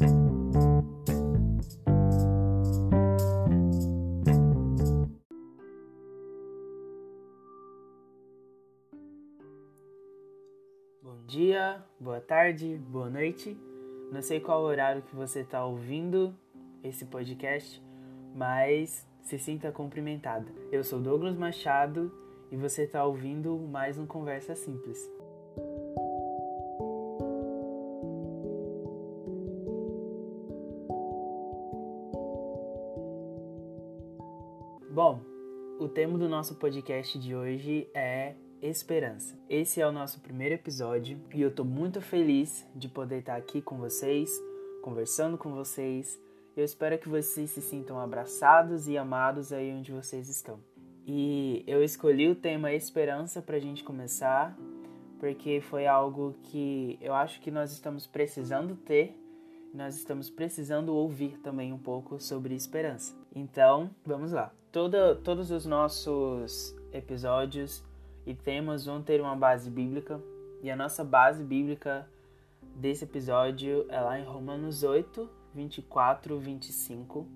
Bom dia, boa tarde, boa noite. Não sei qual horário que você está ouvindo esse podcast, mas se sinta cumprimentada. Eu sou Douglas Machado e você está ouvindo mais um Conversa Simples. Tema do nosso podcast de hoje é esperança. Esse é o nosso primeiro episódio e eu tô muito feliz de poder estar aqui com vocês, conversando com vocês. Eu espero que vocês se sintam abraçados e amados aí onde vocês estão. E eu escolhi o tema esperança para a gente começar, porque foi algo que eu acho que nós estamos precisando ter, nós estamos precisando ouvir também um pouco sobre esperança. Então, vamos lá. Toda, todos os nossos episódios e temas vão ter uma base bíblica. E a nossa base bíblica desse episódio é lá em Romanos 8, 24, 25,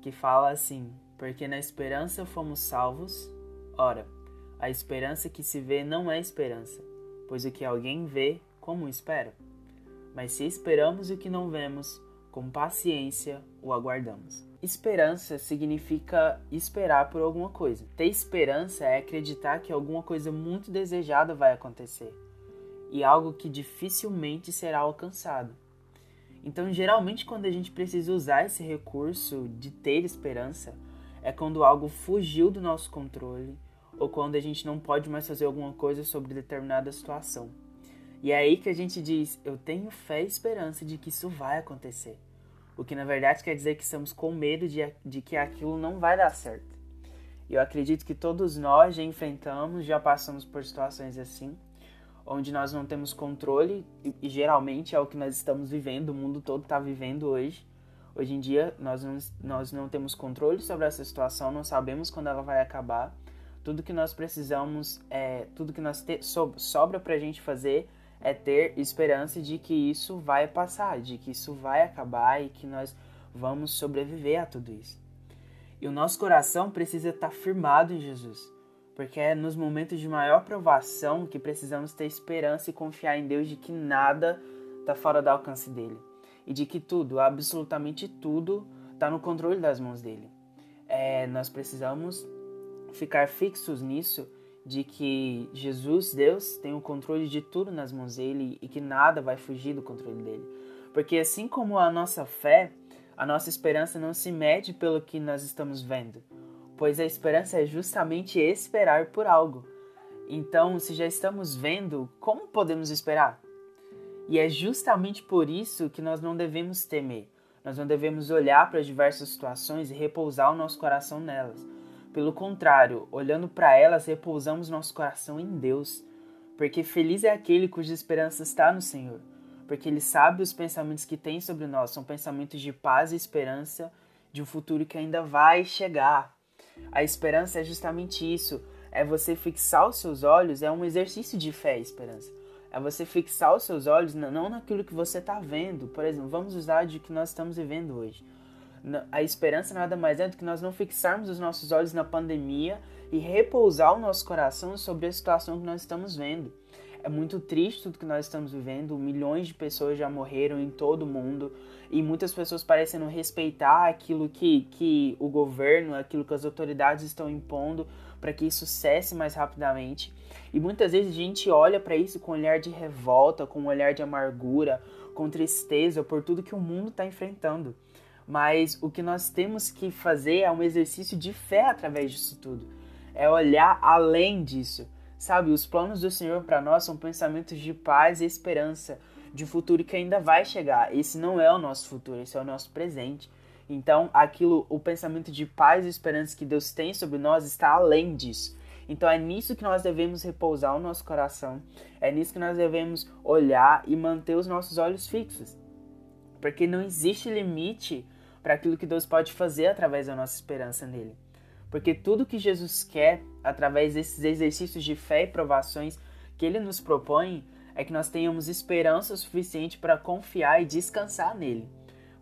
que fala assim: Porque na esperança fomos salvos. Ora, a esperança que se vê não é esperança, pois o que alguém vê, como espera? Mas se esperamos o que não vemos, com paciência o aguardamos. Esperança significa esperar por alguma coisa. Ter esperança é acreditar que alguma coisa muito desejada vai acontecer e algo que dificilmente será alcançado. Então, geralmente, quando a gente precisa usar esse recurso de ter esperança, é quando algo fugiu do nosso controle ou quando a gente não pode mais fazer alguma coisa sobre determinada situação. E é aí que a gente diz: Eu tenho fé e esperança de que isso vai acontecer o que na verdade quer dizer que estamos com medo de, de que aquilo não vai dar certo. Eu acredito que todos nós já enfrentamos, já passamos por situações assim, onde nós não temos controle, e, e geralmente é o que nós estamos vivendo, o mundo todo está vivendo hoje. Hoje em dia nós não, nós não temos controle sobre essa situação, não sabemos quando ela vai acabar. Tudo que nós precisamos, é, tudo que nós te, so, sobra para a gente fazer é ter esperança de que isso vai passar, de que isso vai acabar e que nós vamos sobreviver a tudo isso. E o nosso coração precisa estar firmado em Jesus, porque é nos momentos de maior provação que precisamos ter esperança e confiar em Deus de que nada está fora do alcance dele e de que tudo, absolutamente tudo, está no controle das mãos dele. É, nós precisamos ficar fixos nisso de que Jesus, Deus, tem o controle de tudo nas mãos dele e que nada vai fugir do controle dele. Porque assim como a nossa fé, a nossa esperança não se mede pelo que nós estamos vendo, pois a esperança é justamente esperar por algo. Então, se já estamos vendo, como podemos esperar? E é justamente por isso que nós não devemos temer. Nós não devemos olhar para as diversas situações e repousar o nosso coração nelas pelo contrário, olhando para elas, repousamos nosso coração em Deus, porque feliz é aquele cuja esperança está no Senhor, porque Ele sabe os pensamentos que tem sobre nós, são pensamentos de paz e esperança de um futuro que ainda vai chegar. A esperança é justamente isso, é você fixar os seus olhos, é um exercício de fé e esperança. É você fixar os seus olhos não naquilo que você está vendo. Por exemplo, vamos usar de que nós estamos vivendo hoje a esperança nada mais é do que nós não fixarmos os nossos olhos na pandemia e repousar o nosso coração sobre a situação que nós estamos vendo. É muito triste tudo que nós estamos vivendo. Milhões de pessoas já morreram em todo o mundo e muitas pessoas parecem não respeitar aquilo que, que o governo, aquilo que as autoridades estão impondo para que isso cesse mais rapidamente. E muitas vezes a gente olha para isso com um olhar de revolta, com um olhar de amargura, com tristeza por tudo que o mundo está enfrentando mas o que nós temos que fazer é um exercício de fé através disso tudo. É olhar além disso. Sabe, os planos do Senhor para nós são pensamentos de paz e esperança, de um futuro que ainda vai chegar. Esse não é o nosso futuro, esse é o nosso presente. Então, aquilo, o pensamento de paz e esperança que Deus tem sobre nós está além disso. Então é nisso que nós devemos repousar o nosso coração, é nisso que nós devemos olhar e manter os nossos olhos fixos. Porque não existe limite para aquilo que Deus pode fazer através da nossa esperança nele. Porque tudo que Jesus quer, através desses exercícios de fé e provações que ele nos propõe, é que nós tenhamos esperança suficiente para confiar e descansar nele.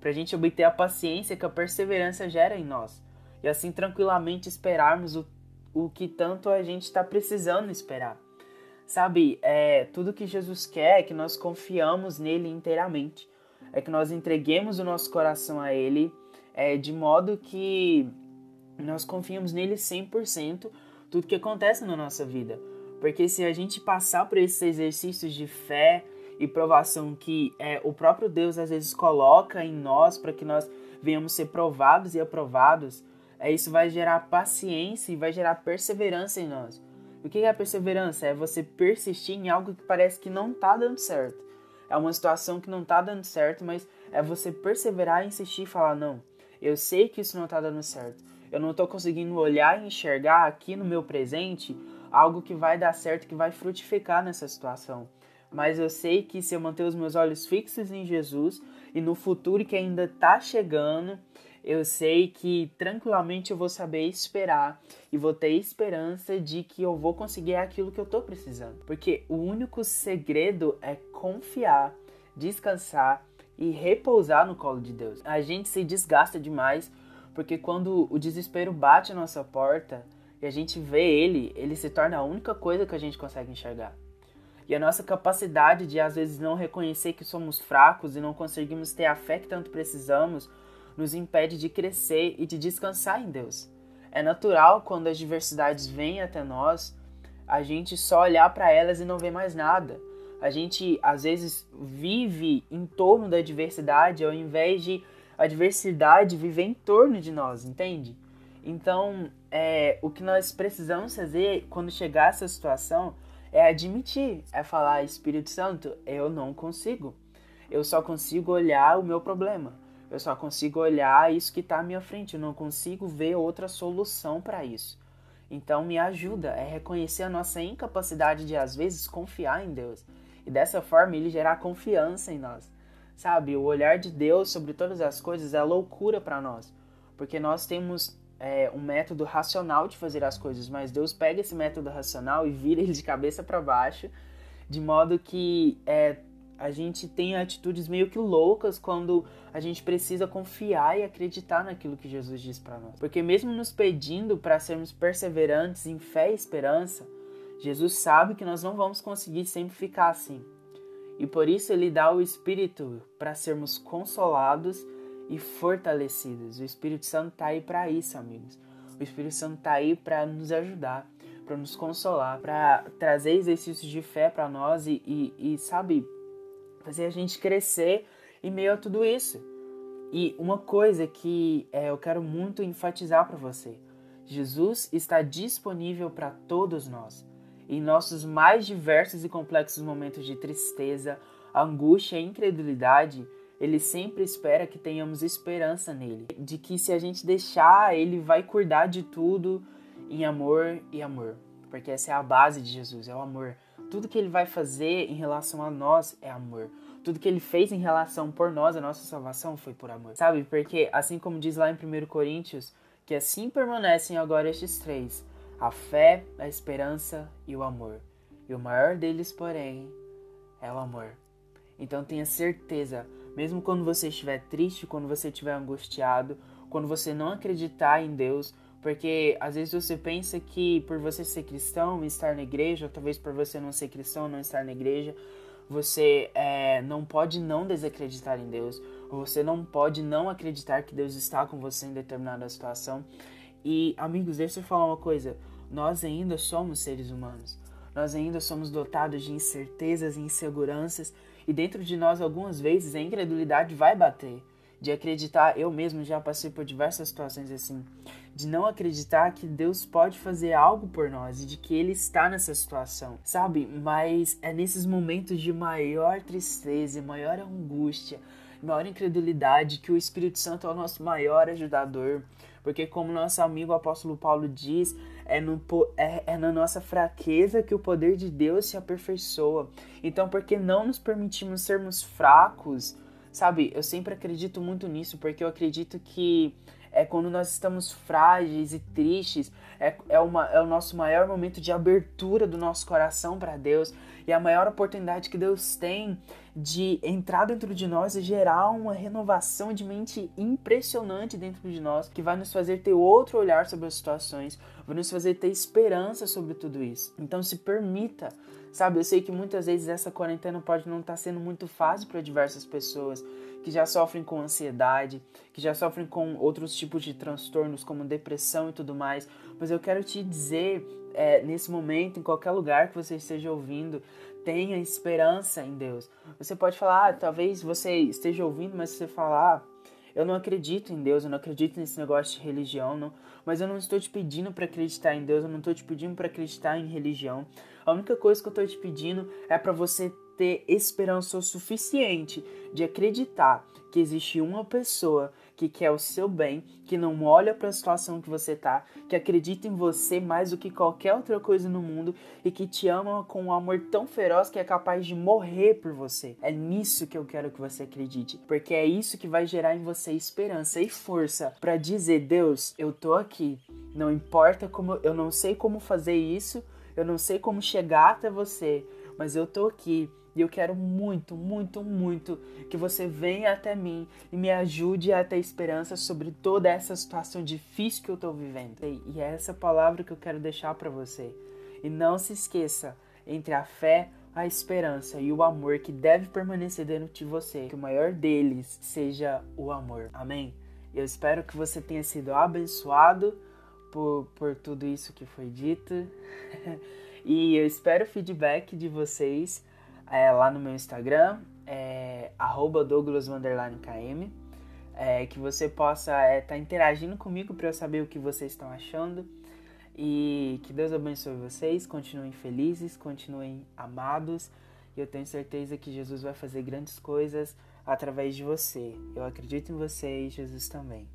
para a gente obter a paciência que a perseverança gera em nós, e assim tranquilamente esperarmos o, o que tanto a gente está precisando esperar. Sabe, é, tudo que Jesus quer é que nós confiamos nele inteiramente, é que nós entreguemos o nosso coração a ele, é, de modo que nós confiamos nele 100% tudo que acontece na nossa vida. Porque se a gente passar por esses exercícios de fé e provação que é, o próprio Deus às vezes coloca em nós para que nós venhamos ser provados e aprovados, é, isso vai gerar paciência e vai gerar perseverança em nós. O que é a perseverança? É você persistir em algo que parece que não está dando certo. É uma situação que não está dando certo, mas é você perseverar insistir e falar: não, eu sei que isso não está dando certo. Eu não estou conseguindo olhar e enxergar aqui no meu presente algo que vai dar certo, que vai frutificar nessa situação. Mas eu sei que se eu manter os meus olhos fixos em Jesus e no futuro que ainda está chegando, eu sei que tranquilamente eu vou saber esperar e vou ter esperança de que eu vou conseguir aquilo que eu estou precisando. Porque o único segredo é confiar, descansar e repousar no colo de Deus. A gente se desgasta demais porque quando o desespero bate a nossa porta e a gente vê ele, ele se torna a única coisa que a gente consegue enxergar. E a nossa capacidade de às vezes não reconhecer que somos fracos e não conseguimos ter a fé que tanto precisamos nos impede de crescer e de descansar em Deus. É natural quando as diversidades vêm até nós, a gente só olhar para elas e não ver mais nada. A gente às vezes vive em torno da diversidade ao invés de a diversidade viver em torno de nós, entende? Então, é, o que nós precisamos fazer quando chegar essa situação é admitir, é falar, Espírito Santo, eu não consigo. Eu só consigo olhar o meu problema. Eu só consigo olhar isso que está à minha frente. Eu não consigo ver outra solução para isso. Então, me ajuda é reconhecer a nossa incapacidade de, às vezes, confiar em Deus. E dessa forma, ele gerar confiança em nós. Sabe, o olhar de Deus sobre todas as coisas é loucura para nós. Porque nós temos é, um método racional de fazer as coisas, mas Deus pega esse método racional e vira ele de cabeça para baixo, de modo que é, a gente tem atitudes meio que loucas quando a gente precisa confiar e acreditar naquilo que Jesus diz para nós. Porque mesmo nos pedindo para sermos perseverantes em fé e esperança, Jesus sabe que nós não vamos conseguir sempre ficar assim. E por isso ele dá o Espírito para sermos consolados e fortalecidos. O Espírito Santo está aí para isso, amigos. O Espírito Santo está aí para nos ajudar, para nos consolar, para trazer exercícios de fé para nós e, e, e, sabe, fazer a gente crescer em meio a tudo isso. E uma coisa que é, eu quero muito enfatizar para você: Jesus está disponível para todos nós. Em nossos mais diversos e complexos momentos de tristeza, angústia e incredulidade, ele sempre espera que tenhamos esperança nele, de que se a gente deixar, ele vai cuidar de tudo em amor e amor, porque essa é a base de Jesus, é o amor. Tudo que ele vai fazer em relação a nós é amor. Tudo que ele fez em relação por nós, a nossa salvação, foi por amor. Sabe? Porque, assim como diz lá em 1 Coríntios, que assim permanecem agora estes três: a fé, a esperança e o amor. E o maior deles, porém, é o amor. Então tenha certeza, mesmo quando você estiver triste, quando você estiver angustiado, quando você não acreditar em Deus, porque às vezes você pensa que por você ser cristão e estar na igreja, ou talvez por você não ser cristão não estar na igreja, você é, não pode não desacreditar em Deus, ou você não pode não acreditar que Deus está com você em determinada situação. E amigos, deixa eu falar uma coisa: nós ainda somos seres humanos. Nós ainda somos dotados de incertezas e inseguranças e dentro de nós, algumas vezes, a incredulidade vai bater. De acreditar, eu mesmo já passei por diversas situações assim, de não acreditar que Deus pode fazer algo por nós e de que Ele está nessa situação, sabe? Mas é nesses momentos de maior tristeza, maior angústia, maior incredulidade que o Espírito Santo é o nosso maior ajudador. Porque, como nosso amigo apóstolo Paulo diz, é, no, é, é, na nossa fraqueza que o poder de Deus se aperfeiçoa. Então, por que não nos permitimos sermos fracos? Sabe, eu sempre acredito muito nisso, porque eu acredito que é quando nós estamos frágeis e tristes, é, é, uma, é o nosso maior momento de abertura do nosso coração para Deus e a maior oportunidade que Deus tem de entrar dentro de nós e gerar uma renovação de mente impressionante dentro de nós, que vai nos fazer ter outro olhar sobre as situações, vai nos fazer ter esperança sobre tudo isso. Então se permita Sabe, eu sei que muitas vezes essa quarentena pode não estar tá sendo muito fácil para diversas pessoas que já sofrem com ansiedade, que já sofrem com outros tipos de transtornos como depressão e tudo mais. Mas eu quero te dizer, é, nesse momento, em qualquer lugar que você esteja ouvindo, tenha esperança em Deus. Você pode falar, ah, talvez você esteja ouvindo, mas você falar, eu não acredito em Deus, eu não acredito nesse negócio de religião, não. Mas eu não estou te pedindo para acreditar em Deus, eu não estou te pedindo para acreditar em religião. A única coisa que eu estou te pedindo é para você ter esperança o suficiente de acreditar que existe uma pessoa que quer o seu bem, que não olha para a situação que você tá, que acredita em você mais do que qualquer outra coisa no mundo e que te ama com um amor tão feroz que é capaz de morrer por você. É nisso que eu quero que você acredite, porque é isso que vai gerar em você esperança e força para dizer: Deus, eu tô aqui. Não importa como eu não sei como fazer isso, eu não sei como chegar até você, mas eu tô aqui e eu quero muito, muito, muito que você venha até mim e me ajude a ter esperança sobre toda essa situação difícil que eu tô vivendo. E é essa palavra que eu quero deixar para você. E não se esqueça, entre a fé, a esperança e o amor que deve permanecer dentro de você, que o maior deles seja o amor. Amém? Eu espero que você tenha sido abençoado por, por tudo isso que foi dito. e eu espero o feedback de vocês é, lá no meu Instagram, é, DouglasKM. É, que você possa estar é, tá interagindo comigo para eu saber o que vocês estão achando. E que Deus abençoe vocês, continuem felizes, continuem amados. E eu tenho certeza que Jesus vai fazer grandes coisas através de você. Eu acredito em você e Jesus também.